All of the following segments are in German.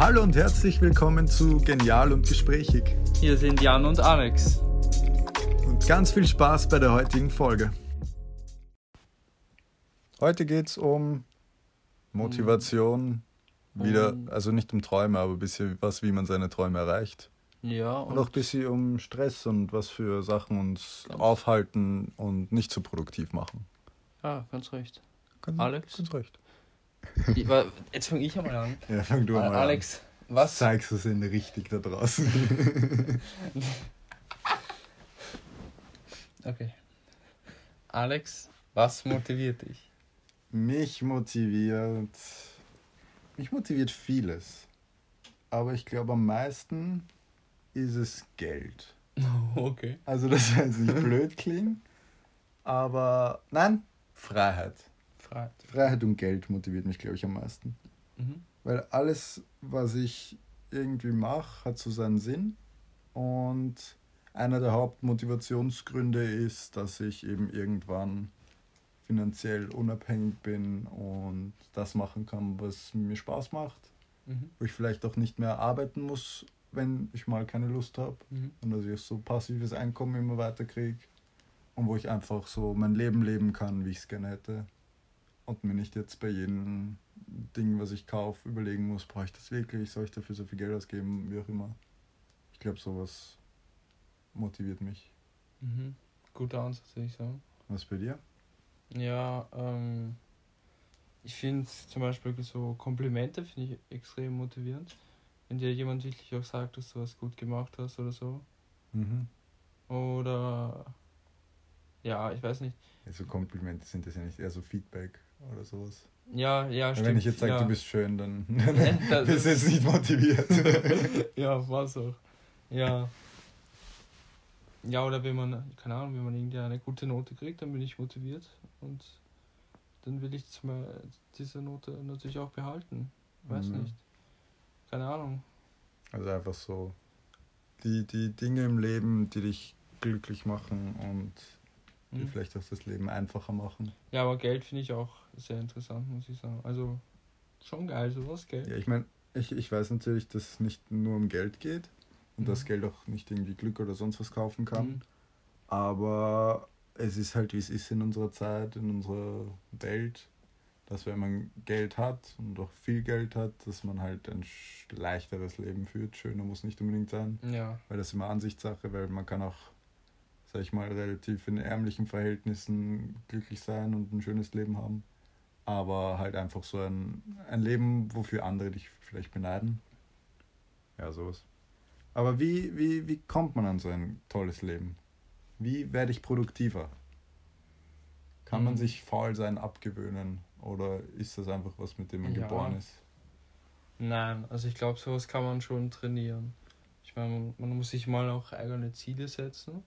Hallo und herzlich willkommen zu Genial und Gesprächig. Hier sind Jan und Alex. Und ganz viel Spaß bei der heutigen Folge. Heute geht es um Motivation, wieder, also nicht um Träume, aber ein bisschen was, wie man seine Träume erreicht. Ja, Und auch ein bisschen um Stress und was für Sachen uns aufhalten und nicht so produktiv machen. Ja, ganz recht. Ganz, Alex? Ganz recht. Ich Jetzt fange ich einmal an. Ja, fang du mal Alex, an. was? Zeigst du es in richtig da draußen. Okay. Alex, was motiviert dich? Mich motiviert. Mich motiviert vieles. Aber ich glaube, am meisten ist es Geld. Okay. Also, das soll jetzt nicht blöd klingen. Aber nein, Freiheit. Fragt. Freiheit und Geld motiviert mich, glaube ich, am meisten. Mhm. Weil alles, was ich irgendwie mache, hat so seinen Sinn. Und einer der Hauptmotivationsgründe ist, dass ich eben irgendwann finanziell unabhängig bin und das machen kann, was mir Spaß macht. Mhm. Wo ich vielleicht auch nicht mehr arbeiten muss, wenn ich mal keine Lust habe. Mhm. Und dass ich so passives Einkommen immer weiter kriege. Und wo ich einfach so mein Leben leben kann, wie ich es gerne hätte. Und mir nicht jetzt bei jedem Ding, was ich kaufe, überlegen muss, brauche ich das wirklich, soll ich dafür so viel Geld ausgeben, wie auch immer. Ich glaube, sowas motiviert mich. Mhm. Guter Ansatz, würde ich sagen. Was bei dir? Ja, ähm, ich finde zum Beispiel so Komplimente finde ich extrem motivierend. Wenn dir jemand wirklich auch sagt, dass du was gut gemacht hast oder so. Mhm. Oder ja, ich weiß nicht. Also Komplimente sind das ja nicht eher so Feedback oder sowas. Ja, ja, Weil stimmt. Wenn ich jetzt sage, ja. du bist schön, dann das- bist du jetzt nicht motiviert. ja, war's auch. Ja. Ja, oder wenn man, keine Ahnung, wenn man irgendwie eine gute Note kriegt, dann bin ich motiviert und dann will ich diese Note natürlich auch behalten. Weiß Mhm. nicht. Keine Ahnung. Also einfach so die, die Dinge im Leben, die dich glücklich machen und die Hm. vielleicht auch das Leben einfacher machen. Ja, aber Geld finde ich auch sehr interessant, muss ich sagen. Also schon geil, sowas, Geld. Ja, ich meine, ich, ich weiß natürlich, dass es nicht nur um Geld geht und Mhm. dass Geld auch nicht irgendwie Glück oder sonst was kaufen kann. Mhm. Aber es ist halt, wie es ist in unserer Zeit, in unserer Welt, dass wenn man Geld hat und auch viel Geld hat, dass man halt ein leichteres Leben führt. Schöner muss nicht unbedingt sein. Ja. weil das ist immer Ansichtssache, weil man kann auch, sag ich mal, relativ in ärmlichen Verhältnissen glücklich sein und ein schönes Leben haben. Aber halt einfach so ein, ein Leben, wofür andere dich vielleicht beneiden. Ja, sowas. Aber wie, wie, wie kommt man an so ein tolles Leben? Wie werde ich produktiver? Kann man Mhm. sich faul sein abgewöhnen? Oder ist das einfach was, mit dem man Ja. geboren ist? Nein, also ich glaube, sowas kann man schon trainieren. Ich meine, man, man muss sich mal auch eigene Ziele setzen.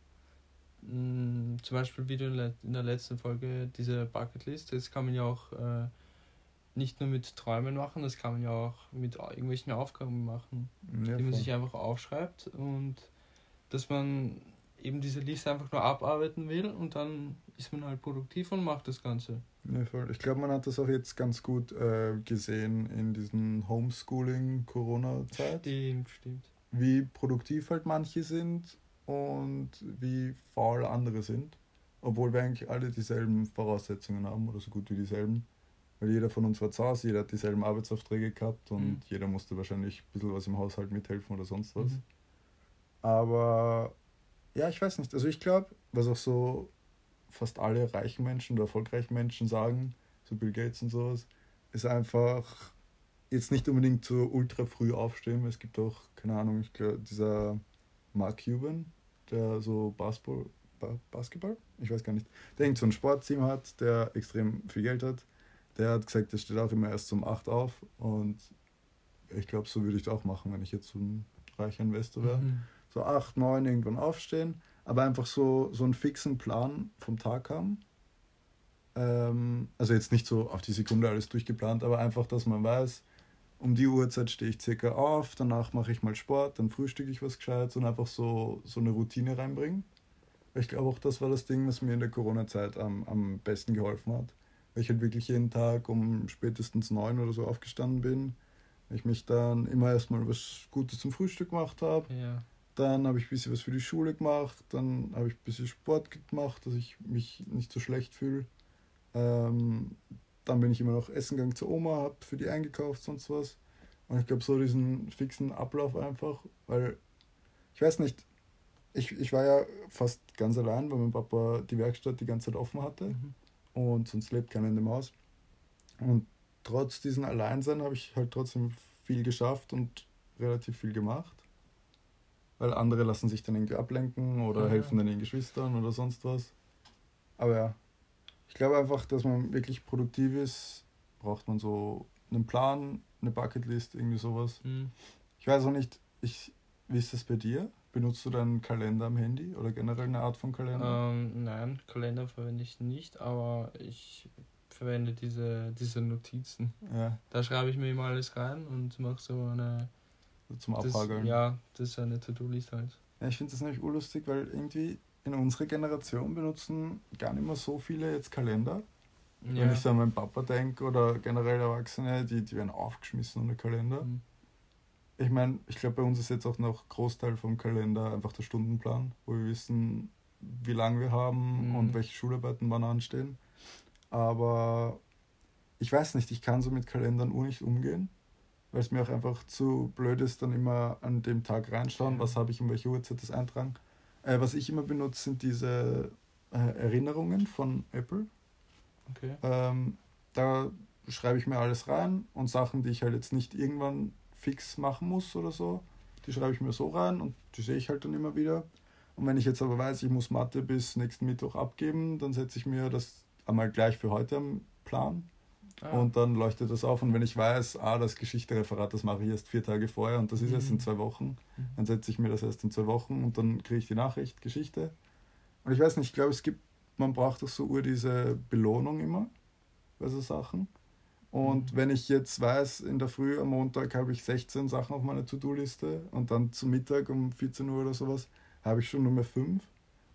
Mm, Zum Beispiel, wie du in der letzten Folge, diese Bucketlist, das kann man ja auch äh, nicht nur mit Träumen machen, das kann man ja auch mit irgendwelchen Aufgaben machen, Ja, die man voll. sich einfach aufschreibt und dass man eben diese Liste einfach nur abarbeiten will und dann ist man halt produktiv und macht das Ganze. Ja, voll. Ich glaube, man hat das auch jetzt ganz gut äh, gesehen in diesen Homeschooling-Corona-Zeit, Stimmt, stimmt. wie produktiv halt manche sind und wie faul andere sind. Obwohl wir eigentlich alle dieselben Voraussetzungen haben oder so gut wie dieselben. Weil jeder von uns war zu Hause, jeder hat dieselben Arbeitsaufträge gehabt und Mhm. jeder musste wahrscheinlich ein bisschen was im Haushalt mithelfen oder sonst was. Mhm. Aber ja, ich weiß nicht. Also ich glaube, was auch so fast alle reichen Menschen oder erfolgreichen Menschen sagen, so Bill Gates und sowas, ist einfach jetzt nicht unbedingt so ultra früh aufstehen. Es gibt auch, keine Ahnung, ich glaube, dieser Mark Cuban, der so Basketball, ba Basketball, ich weiß gar nicht, der irgend so ein Sportteam hat, der extrem viel Geld hat. Der hat gesagt, der steht auch immer erst um 8 auf und ich glaube, so würde ich es auch machen, wenn ich jetzt so ein reicher Investor wäre Mhm. so acht, neun irgendwann aufstehen, aber einfach so, so einen fixen Plan vom Tag haben. Ähm, also jetzt nicht so auf die Sekunde alles durchgeplant, aber einfach, dass man weiß, um die Uhrzeit stehe ich circa auf, danach mache ich mal Sport, dann frühstücke ich was Gescheites und einfach so, so eine Routine reinbringen. Ich glaube auch, das war das Ding, was mir in der Corona-Zeit am, am besten geholfen hat. Weil ich halt wirklich jeden Tag um spätestens neun oder so aufgestanden bin, Ich mich dann immer erstmal was Gutes zum Frühstück gemacht habe. Ja. Dann habe ich ein bisschen was für die Schule gemacht. Dann habe ich ein bisschen Sport gemacht, dass ich mich nicht so schlecht fühle. Ähm, dann bin ich immer noch essen gegangen zur Oma, habe für die eingekauft, sonst was. Und ich glaube, so diesen fixen Ablauf einfach, weil ich weiß nicht, ich, ich war ja fast ganz allein, weil mein Papa die Werkstatt die ganze Zeit offen hatte Mhm. und sonst lebt keiner in dem Haus. Und trotz diesem Alleinsein habe ich halt trotzdem viel geschafft und relativ viel gemacht. Weil andere lassen sich dann irgendwie ablenken oder Ja. helfen dann ihren Geschwistern oder sonst was. Aber ja, ich glaube einfach, dass man wirklich produktiv ist, braucht man so einen Plan, eine Bucketlist, irgendwie sowas. Mhm. Ich weiß auch nicht, ich, wie ist das bei dir? Benutzt du deinen Kalender am Handy oder generell eine Art von Kalender? Ähm, nein, Kalender verwende ich nicht, aber ich verwende diese, diese Notizen. Ja, Da schreibe ich mir immer alles rein und mache so eine. zum Das, Abhageln. ja, das ist eine To-Do-List halt. Ja, ich finde das nämlich urlustig, weil irgendwie in unserer Generation benutzen gar nicht mehr so viele jetzt Kalender. Wenn Ja. ich so an meinen Papa denke oder generell Erwachsene, die, die werden aufgeschmissen ohne Kalender. Mhm. Ich meine, ich glaube, bei uns ist jetzt auch noch Großteil vom Kalender einfach der Stundenplan, wo wir wissen, wie lange wir haben Mhm. und welche Schularbeiten wann anstehen. Aber ich weiß nicht, ich kann so mit Kalendern ur nicht umgehen, weil es mir auch einfach zu blöd ist, dann immer an dem Tag reinschauen, Ja. was habe ich um welche Uhrzeit das eintragen. Äh, was ich immer benutze, sind diese äh, Erinnerungen von Apple. Okay. Ähm, da schreibe ich mir alles rein und Sachen, die ich halt jetzt nicht irgendwann fix machen muss oder so, die schreibe ich mir so rein und die sehe ich halt dann immer wieder. Und wenn ich jetzt aber weiß, ich muss Mathe bis nächsten Mittwoch abgeben, dann setze ich mir das einmal gleich für heute am Plan Ah, und dann leuchtet das auf. Und wenn ich weiß, ah, das Geschichtereferat, das mache ich erst vier Tage vorher und das ist erst in Mhm. zwei Wochen, Mhm. dann setze ich mir das erst in zwei Wochen und dann kriege ich die Nachricht, Geschichte. Und ich weiß nicht, ich glaube, es gibt, man braucht doch so ur diese Belohnung immer bei so Sachen. Und Mhm. wenn ich jetzt weiß, in der Früh am Montag habe ich 16 Sachen auf meiner To-Do-Liste und dann zum Mittag um 14 Uhr oder sowas habe ich schon nur mehr fünf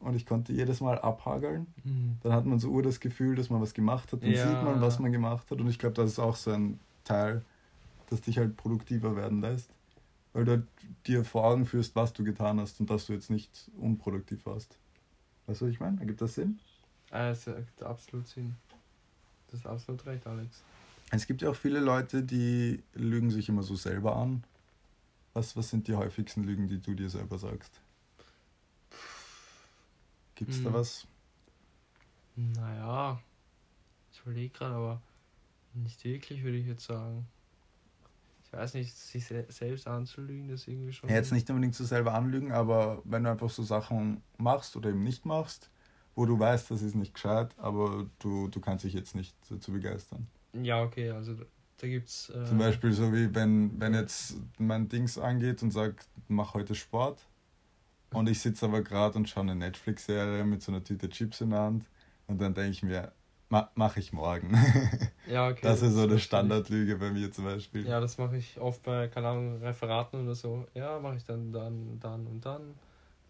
und ich konnte jedes Mal abhageln, Mhm. dann hat man so ur das Gefühl, dass man was gemacht hat. Dann Ja. sieht man, was man gemacht hat. Und ich glaube, das ist auch so ein Teil, das dich halt produktiver werden lässt. Weil du dir vor Augen führst, was du getan hast und dass du jetzt nicht unproduktiv warst. Weißt du, was ich meine? Ergibt das Sinn? Ah, es ergibt absolut Sinn. Das ist absolut recht, Alex. Es gibt ja auch viele Leute, die lügen sich immer so selber an. Was, was sind die häufigsten Lügen, die du dir selber sagst? Gibt es da Hm. was? Naja, ich überlege gerade, aber nicht wirklich, würde ich jetzt sagen. Ich weiß nicht, sich se selbst anzulügen, das ist irgendwie schon. Ja, jetzt nicht unbedingt so selber anlügen, aber wenn du einfach so Sachen machst oder eben nicht machst, wo du weißt, das ist nicht gescheit, aber du, du kannst dich jetzt nicht dazu begeistern. Ja, okay, also da, da gibt's. Äh, Zum Beispiel so wie wenn, wenn jetzt mein Dings angeht und sagt, mach heute Sport und ich sitze aber gerade und schaue eine Netflix-Serie mit so einer Tüte Chips in der Hand und dann denke ich mir, ma, mach ich morgen. Ja, okay. das ist so eine. Standardlüge bei mir zum Beispiel. Ja, das mache ich oft bei, keine Ahnung, Referaten oder so. Ja, mache ich dann, dann, dann und dann.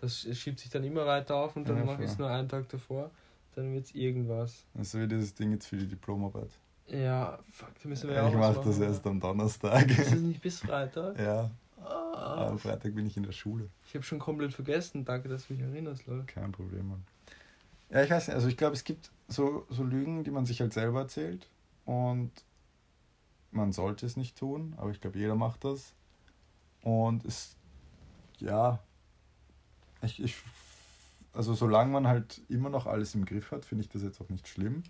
Das schiebt sich dann immer weiter auf und dann Ja, mache ich es nur einen Tag davor. Dann wird es irgendwas. Also wie dieses Ding jetzt für die Diplomarbeit. Ja, fuck, da müssen wir ja auch Ich mache das erst am Donnerstag. Ist das nicht bis Freitag? ja, Ah, am Freitag bin ich in der Schule. ich habe schon komplett vergessen. Danke, dass du mich erinnerst, Leute. Kein Problem, Mann. Ja, ich weiß nicht, also ich glaube, es gibt so, so Lügen, die man sich halt selber erzählt und man sollte es nicht tun, aber ich glaube, jeder macht das. Und es, ja, ich, ich, also solange man halt immer noch alles im Griff hat, finde ich das jetzt auch nicht schlimm,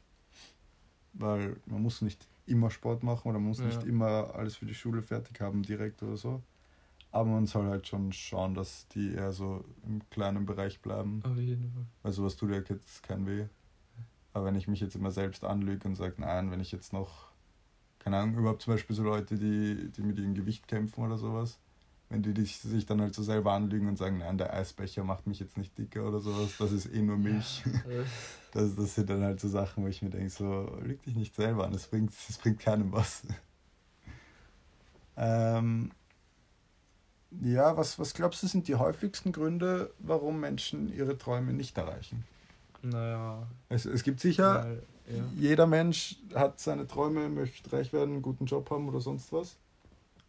weil man muss nicht immer Sport machen oder man muss Ja. nicht immer alles für die Schule fertig haben direkt oder so. Aber man soll halt schon schauen, dass die eher so im kleinen Bereich bleiben. Auf jeden Fall. Also was tut ja jetzt kein weh. Aber wenn ich mich jetzt immer selbst anlüge und sage, nein, wenn ich jetzt noch, keine Ahnung, überhaupt zum Beispiel so Leute, die, die mit ihrem Gewicht kämpfen oder sowas, wenn die dich- sich dann halt so selber anlügen und sagen, nein, der Eisbecher macht mich jetzt nicht dicker oder sowas, das ist eh nur Milch. Äh, Das, das sind dann halt so Sachen, wo ich mir denke, so, lüg dich nicht selber an, das bringt, das bringt keinem was. ähm, ja, was, was glaubst du, sind die häufigsten Gründe, warum Menschen ihre Träume nicht erreichen? naja. Es, es gibt sicher, Weil, ja. jeder Mensch hat seine Träume, möchte reich werden, einen guten Job haben oder sonst was.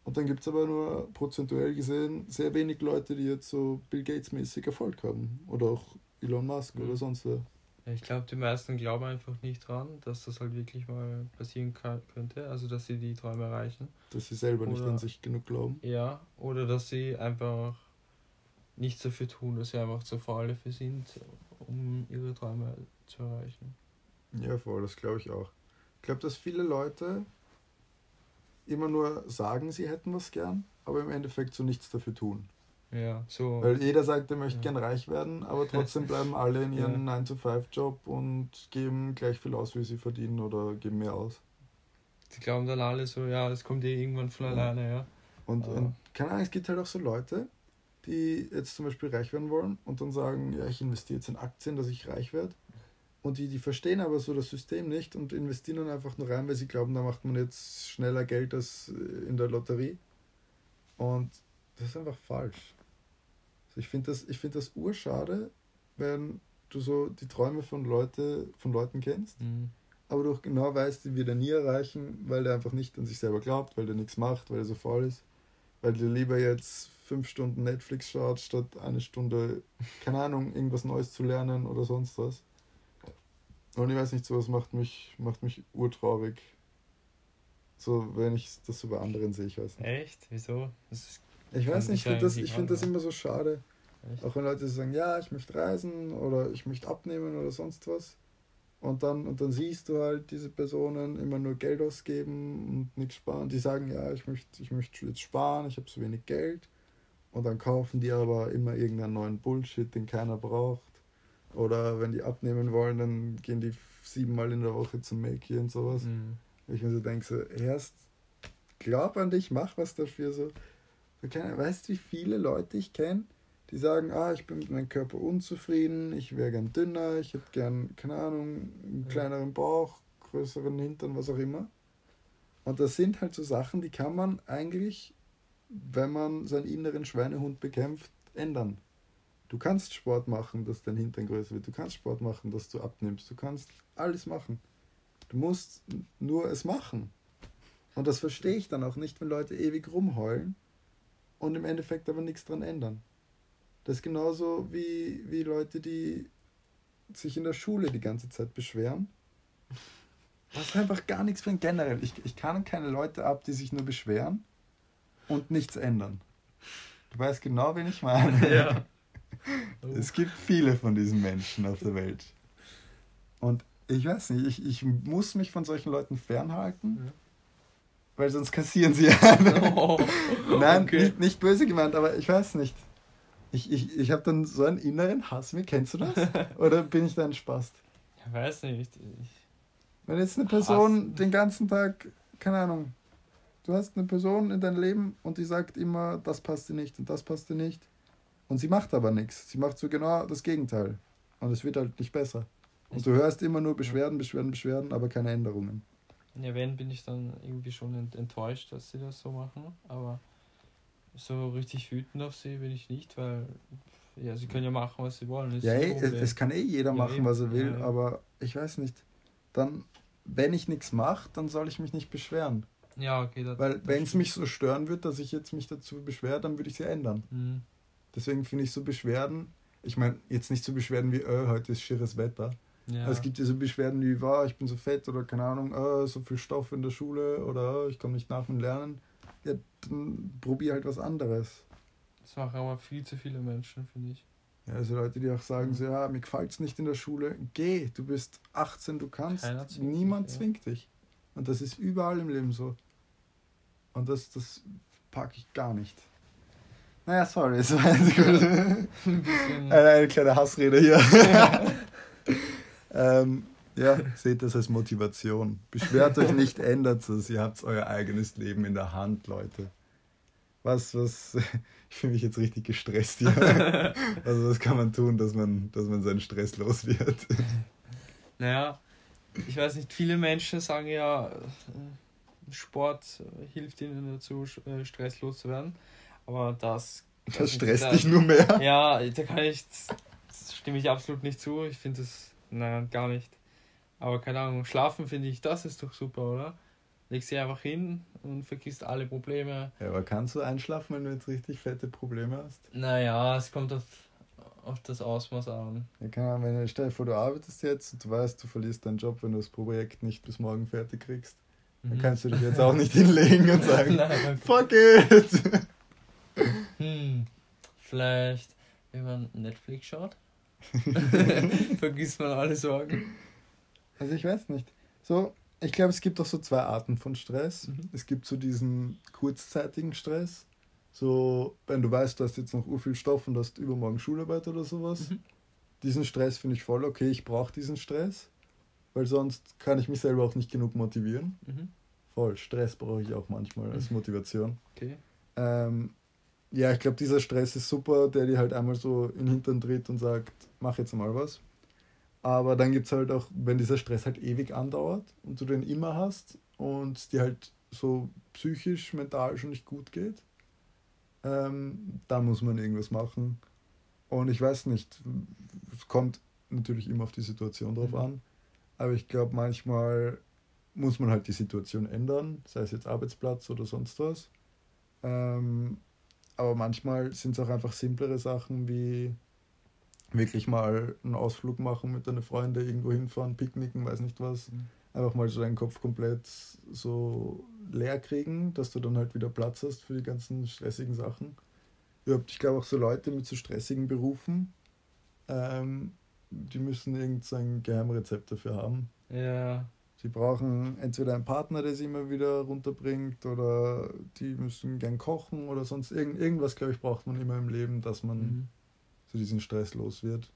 Und dann gibt es aber nur prozentuell gesehen sehr wenig Leute, die jetzt so Bill Gates-mäßig Erfolg haben. Oder auch Elon Musk mhm. oder sonst wer. Ich glaube, die meisten glauben einfach nicht dran, dass das halt wirklich mal passieren kann, könnte. Also, dass sie die Träume erreichen. Dass sie selber oder, nicht an sich genug glauben. Ja, oder dass sie einfach nichts dafür tun, dass sie einfach zu faul dafür sind, um ihre Träume zu erreichen. Ja, voll, das glaube ich auch. Ich glaube, dass viele Leute immer nur sagen, sie hätten was gern, aber im Endeffekt so nichts dafür tun. Ja, so. Weil jeder sagt, er möchte ja. gern reich werden, aber trotzdem bleiben alle in ihrem ja. 9-to-5-Job und geben gleich viel aus, wie sie verdienen oder geben mehr aus. Sie glauben dann alle so, ja, das kommt eh irgendwann von alleine, ja. Und, und keine Ahnung, es gibt halt auch so Leute, die jetzt zum Beispiel reich werden wollen und dann sagen, ja, ich investiere jetzt in Aktien, dass ich reich werde. Und die, die verstehen aber so das System nicht und investieren dann einfach nur rein, weil sie glauben, da macht man jetzt schneller Geld als äh, in der Lotterie. Und das ist einfach falsch. Ich finde das, find das urschade, wenn du so die Träume von, Leute, von Leuten kennst, mhm. aber du auch genau weißt, die wird er nie erreichen, weil der einfach nicht an sich selber glaubt, weil der nichts macht, weil er so faul ist, weil der lieber jetzt fünf Stunden Netflix schaut, statt eine Stunde, keine Ahnung, irgendwas Neues zu lernen oder sonst was. Und ich weiß nicht, sowas macht mich, macht mich urtraurig. So, wenn ich das so bei anderen sehe, ich weiß nicht. Echt? Wieso? ich weiß nicht, ich finde das, find das immer so schade. Echt? Auch wenn Leute sagen, ja, ich möchte reisen oder ich möchte abnehmen oder sonst was. Und dann, und dann siehst du halt diese Personen immer nur Geld ausgeben und nichts sparen. Die sagen, ja, ich möchte, ich möchte jetzt sparen, ich habe so wenig Geld. Und dann kaufen die aber immer irgendeinen neuen Bullshit, den keiner braucht. Oder wenn die abnehmen wollen, dann gehen die siebenmal in der Woche zum Makey und sowas. Mhm. Ich mir so denke, so, erst glaub an dich, mach was dafür. So. weißt du, wie viele Leute ich kenne, die sagen, ah, ich bin mit meinem Körper unzufrieden, ich wäre gern dünner, ich hätte gern, keine Ahnung, einen kleineren Bauch, größeren Hintern, was auch immer. Und das sind halt so Sachen, die kann man eigentlich, wenn man seinen inneren Schweinehund bekämpft, ändern. Du kannst Sport machen, dass dein Hintern größer wird. Du kannst Sport machen, dass du abnimmst. Du kannst alles machen. Du musst nur es machen. Und das verstehe ich dann auch nicht, wenn Leute ewig rumheulen und im Endeffekt aber nichts dran ändern. Das ist genauso wie, wie Leute, die sich in der Schule die ganze Zeit beschweren. Was einfach gar nichts bringt. Generell, ich, ich kann keine Leute ab, die sich nur beschweren und nichts ändern. Du weißt genau, wen ich meine. Ja. Es gibt viele von diesen Menschen auf der Welt. Und ich weiß nicht, ich, ich muss mich von solchen Leuten fernhalten, ja. weil sonst kassieren sie ja. Oh, Nein, okay. nicht, nicht böse gemeint, aber ich weiß nicht. Ich, ich, ich habe dann so einen inneren Hass. Wie kennst du das? Oder bin ich da ein Spast? Ich weiß nicht. Ich Wenn jetzt eine Person Hass. den ganzen Tag, keine Ahnung, du hast eine Person in deinem Leben und die sagt immer, das passt dir nicht und das passt dir nicht. Und sie macht aber nichts. Sie macht so genau das Gegenteil. Und es wird halt nicht besser. Und du hörst immer nur Beschwerden, Beschwerden, Beschwerden, aber keine Änderungen. Ja, wenn bin ich dann irgendwie schon enttäuscht, dass sie das so machen. Aber so richtig wütend auf sie bin ich nicht, weil ja, sie können ja machen, was sie wollen. ja, ey, es, es, kann eh jeder ja, machen, eben. was er will, ja, aber ich weiß nicht. Dann, wenn ich nichts mache, dann soll ich mich nicht beschweren. Ja, okay. Das, weil wenn es mich so stören wird, dass ich jetzt mich dazu beschwere, dann würde ich sie ändern. Mhm. Deswegen finde ich so Beschwerden, ich meine, jetzt nicht so Beschwerden wie, äh, heute ist schieres Wetter. Ja. Also es gibt ja so Beschwerden wie, wow, ich bin so fett oder keine Ahnung, äh, so viel Stoff in der Schule oder äh, ich komme nicht nach dem Lernen. Ja, dann probier halt was anderes. Das machen aber viel zu viele Menschen, finde ich. Ja, also Leute, die auch sagen, mhm. so, ja, mir gefällt es nicht in der Schule, geh, du bist 18, du kannst, zwingt niemand dich, zwingt dich. Und das ist überall im Leben so. Und das, das packe ich gar nicht. Naja, sorry, es war eine, gute, eine, eine kleine Hassrede hier. ähm, ja, seht das als Motivation. Beschwert euch nicht, ändert es. Ihr habt euer eigenes Leben in der Hand, Leute. Was, was, ich fühle mich jetzt richtig gestresst hier. Also, was kann man tun, dass man, dass man seinen Stress los wird? Naja, ich weiß nicht, viele Menschen sagen ja, Sport hilft ihnen dazu, äh, stresslos zu werden. Aber das. Das stresst da, dich nur mehr. Ja, da kann ich. Das stimme ich absolut nicht zu. Ich finde das. Nein, gar nicht. Aber keine Ahnung, schlafen finde ich, das ist doch super, oder? legst dich einfach hin und vergisst alle Probleme. Ja, aber kannst du einschlafen, wenn du jetzt richtig fette Probleme hast? Naja, es kommt auf, auf das Ausmaß an. Ja, keine Ahnung, wenn du, stell dir vor, du arbeitest jetzt und du weißt, du verlierst deinen Job, wenn du das Projekt nicht bis morgen fertig kriegst. Dann Mhm. kannst du dich jetzt auch nicht hinlegen und sagen, Nein, fuck it! Hm, vielleicht, wenn man Netflix schaut, vergisst man alle Sorgen. Also ich weiß nicht. So, ich glaube, es gibt auch so zwei Arten von Stress. Mhm. Es gibt so diesen kurzzeitigen Stress. So, wenn du weißt, du hast jetzt noch ur viel Stoff und hast übermorgen Schularbeit oder sowas. Mhm. Diesen Stress finde ich voll okay. Ich brauche diesen Stress, weil sonst kann ich mich selber auch nicht genug motivieren. Mhm. Voll, Stress brauche ich auch manchmal als Motivation. Okay. Ähm, ja, ich glaube, dieser Stress ist super, der dir halt einmal so in den Hintern dreht und sagt, mach jetzt mal was. Aber dann gibt es halt auch, wenn dieser Stress halt ewig andauert und du den immer hast und es dir halt so psychisch, mental schon nicht gut geht, ähm, da muss man irgendwas machen. Und ich weiß nicht, es kommt natürlich immer auf die Situation drauf Mhm. an, aber ich glaube, manchmal muss man halt die Situation ändern, sei es jetzt Arbeitsplatz oder sonst was. Ähm, aber manchmal sind es auch einfach simplere Sachen wie wirklich mal einen Ausflug machen mit deinen Freunden, irgendwo hinfahren, picknicken, weiß nicht was. Mhm. Einfach mal so deinen Kopf komplett so leer kriegen, dass du dann halt wieder Platz hast für die ganzen stressigen Sachen. Ich glaube auch so Leute mit so stressigen Berufen, ähm, die müssen irgend so ein Geheimrezept dafür haben. Ja, Sie brauchen entweder einen Partner, der sie immer wieder runterbringt, oder die müssen gern kochen oder sonst irgend, irgendwas, glaube ich, braucht man immer im Leben, dass man mhm. So diesen Stress los wird.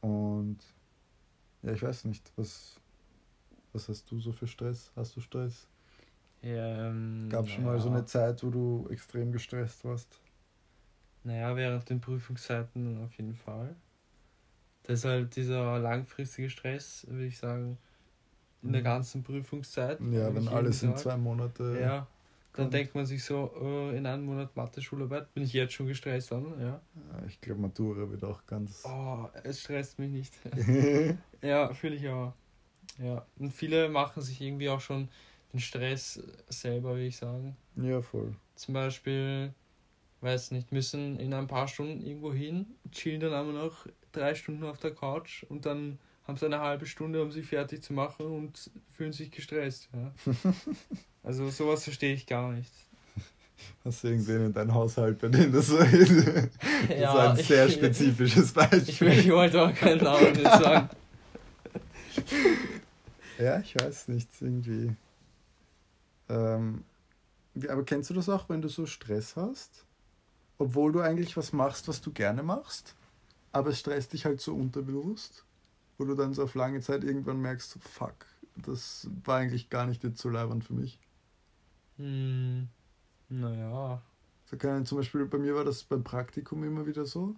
Und ja, ich weiß nicht, was, was hast du so für Stress? Hast du Stress? ja ähm, Gab es schon mal so eine Zeit, wo du extrem gestresst warst? Naja, während den Prüfungszeiten auf jeden Fall. Halt dieser langfristige Stress, würde ich sagen, in der Mhm. ganzen Prüfungszeit. Ja, wenn alles in zwei Monate. Ja, dann kommt. denkt man sich so, äh, in einem Monat Mathe-Schularbeit bin ich jetzt schon gestresst dann, ja. Ja, Ich glaube, Matura wird auch ganz. Oh, es stresst mich nicht. ja, fühle ich auch. Ja, und viele machen sich irgendwie auch schon den Stress selber, würde ich sagen. ja, voll. Zum Beispiel, weiß nicht, müssen in ein paar Stunden irgendwo hin, chillen dann aber noch drei Stunden auf der Couch und dann haben sie eine halbe Stunde, um sich fertig zu machen und fühlen sich gestresst. Ja. Also sowas verstehe ich gar nicht. Hast du irgendwen in deinem Haushalt, bei dem das so ist? Das ist ein sehr ich, spezifisches Beispiel. Ich, will- ich wollte auch keinen Namen sagen. Ja, ich weiß nicht, irgendwie. Ähm, wie- aber kennst du das auch, wenn du so Stress hast? Obwohl du eigentlich was machst, was du gerne machst, aber es stresst dich halt so unterbewusst, wo du dann so auf lange Zeit irgendwann merkst, fuck, das war eigentlich gar nicht jetzt so leibend für mich. Hm, naja. So kann zum Beispiel bei mir war das beim Praktikum immer wieder so,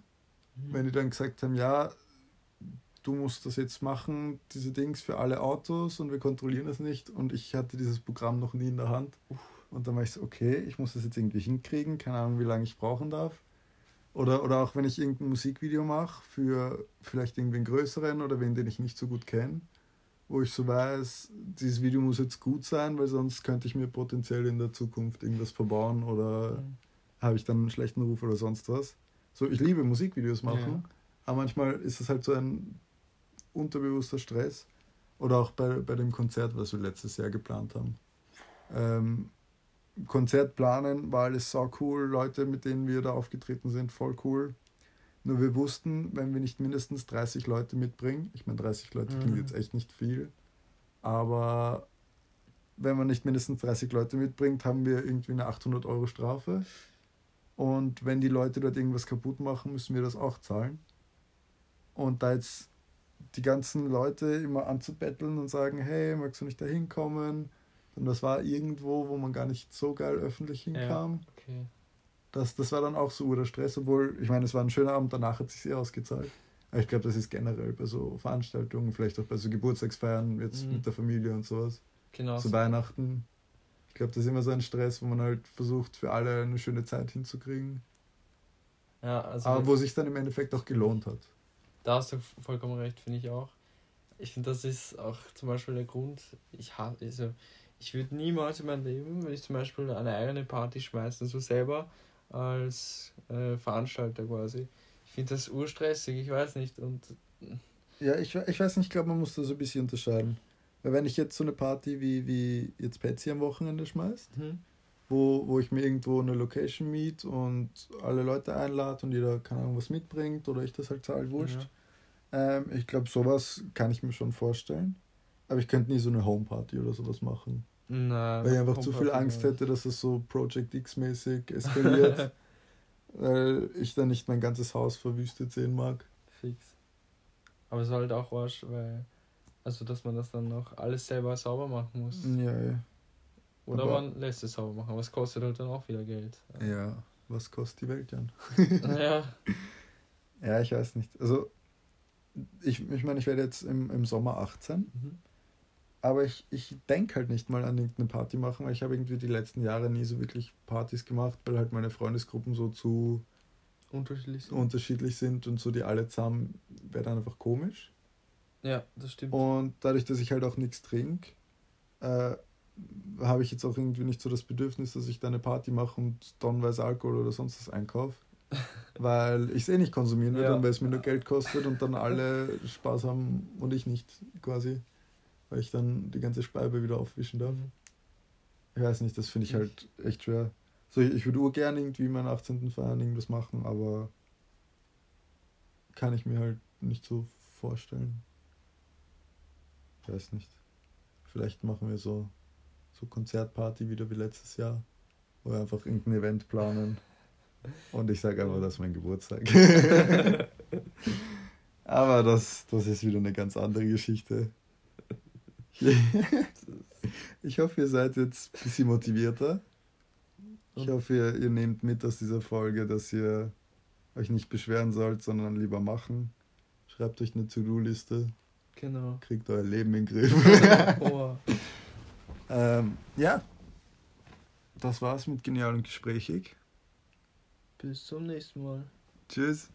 Mhm. wenn die dann gesagt haben, ja, du musst das jetzt machen, diese Dings für alle Autos und wir kontrollieren das nicht und ich hatte dieses Programm noch nie in der Hand und dann war ich so, okay, ich muss das jetzt irgendwie hinkriegen, keine Ahnung, wie lange ich brauchen darf. Oder, oder auch wenn ich irgendein Musikvideo mache für vielleicht irgendwen größeren oder wen, den ich nicht so gut kenne, wo ich so weiß, dieses Video muss jetzt gut sein, weil sonst könnte ich mir potenziell in der Zukunft irgendwas verbauen oder Mhm. habe ich dann einen schlechten Ruf oder sonst was. So, ich liebe Musikvideos machen, Ja. aber manchmal ist es halt so ein unterbewusster Stress. Oder auch bei, bei dem Konzert, was wir letztes Jahr geplant haben. Ähm, Konzert planen war alles sau cool, Leute, mit denen wir da aufgetreten sind, voll cool. Nur wir wussten, wenn wir nicht mindestens 30 Leute mitbringen, ich meine 30 Leute klingt Mhm. jetzt echt nicht viel, aber wenn man nicht mindestens 30 Leute mitbringt, haben wir irgendwie eine 800 Euro Strafe. Und wenn die Leute dort irgendwas kaputt machen, müssen wir das auch zahlen. Und da jetzt die ganzen Leute immer anzubetteln und sagen, hey, magst du nicht da hinkommen? Und das war irgendwo, wo man gar nicht so geil öffentlich hinkam. Okay. Das, das war dann auch so der Stress, obwohl, ich meine, es war ein schöner Abend, danach hat sich eh ausgezahlt. Aber ich glaube, das ist generell bei so Veranstaltungen, vielleicht auch bei so Geburtstagsfeiern jetzt Mhm. mit der Familie und sowas. Genau. Zu Weihnachten. Ich glaube, das ist immer so ein Stress, wo man halt versucht, für alle eine schöne Zeit hinzukriegen. Ja, also Aber wo sich dann im Endeffekt auch gelohnt hat. da hast du vollkommen recht, finde ich auch. Ich finde, das ist auch zum Beispiel der Grund, ich hasse, also ich würde niemals in meinem Leben, wenn ich zum Beispiel eine eigene Party schmeiße, so selber als äh, Veranstalter quasi. Ich finde das urstressig, ich weiß nicht. Und ja, ich, ich weiß nicht, ich glaube, man muss da so ein bisschen unterscheiden. Weil wenn ich jetzt so eine Party wie, wie jetzt Patsy am Wochenende schmeißt, mhm. wo, wo ich mir irgendwo eine Location miet und alle Leute einlade und jeder, keine Ahnung, was mitbringt oder ich das halt zahle, wurscht. Ja. Ähm, ich glaube, sowas kann ich mir schon vorstellen. Aber ich könnte nie so eine Homeparty oder sowas machen. Nein, weil ich einfach zu viel Angst hätte, dass es so Project X-mäßig eskaliert. weil ich dann nicht mein ganzes Haus verwüstet sehen mag. Fix. Aber es ist halt auch wasch, weil. Also, dass man das dann noch alles selber sauber machen muss. Ja, ja. Oder aber man lässt es sauber machen, aber es kostet halt dann auch wieder Geld. Ja, was kostet die Welt, Jan? ja. Ja, ich weiß nicht. Also, ich, ich meine, ich werde jetzt im, im Sommer 18. Mhm. Aber ich, ich denke halt nicht mal an irgendeine Party machen, weil ich habe irgendwie die letzten Jahre nie so wirklich Partys gemacht, weil halt meine Freundesgruppen so zu unterschiedlich sind, unterschiedlich sind und so die alle zusammen wäre dann einfach komisch. Ja, das stimmt. Und dadurch, dass ich halt auch nichts trinke, äh, habe ich jetzt auch irgendwie nicht so das Bedürfnis, dass ich da eine Party mache und tonnenweise Alkohol oder sonst was einkaufe. weil ich es eh nicht konsumieren würde ja. und weil es mir nur Geld kostet und dann alle Spaß haben und ich nicht quasi weil ich dann die ganze Speibe wieder aufwischen darf. Ich weiß nicht, das finde ich halt echt schwer. So, ich, ich würde urgern irgendwie meinen 18. Feiern irgendwas machen, aber kann ich mir halt nicht so vorstellen. Ich weiß nicht. Vielleicht machen wir so, so Konzertparty wieder wie letztes Jahr, wo wir einfach irgendein Event planen. Und ich sage einfach, das ist mein Geburtstag. aber das, das ist wieder eine ganz andere Geschichte. ich hoffe, ihr seid jetzt ein bisschen motivierter. Ich hoffe, ihr, ihr nehmt mit aus dieser Folge, dass ihr euch nicht beschweren sollt, sondern lieber machen. Schreibt euch eine To-Do-Liste. Genau. Kriegt euer Leben in den Griff. oh. ähm, ja. Das war's mit Genial und Gesprächig. Bis zum nächsten Mal. Tschüss.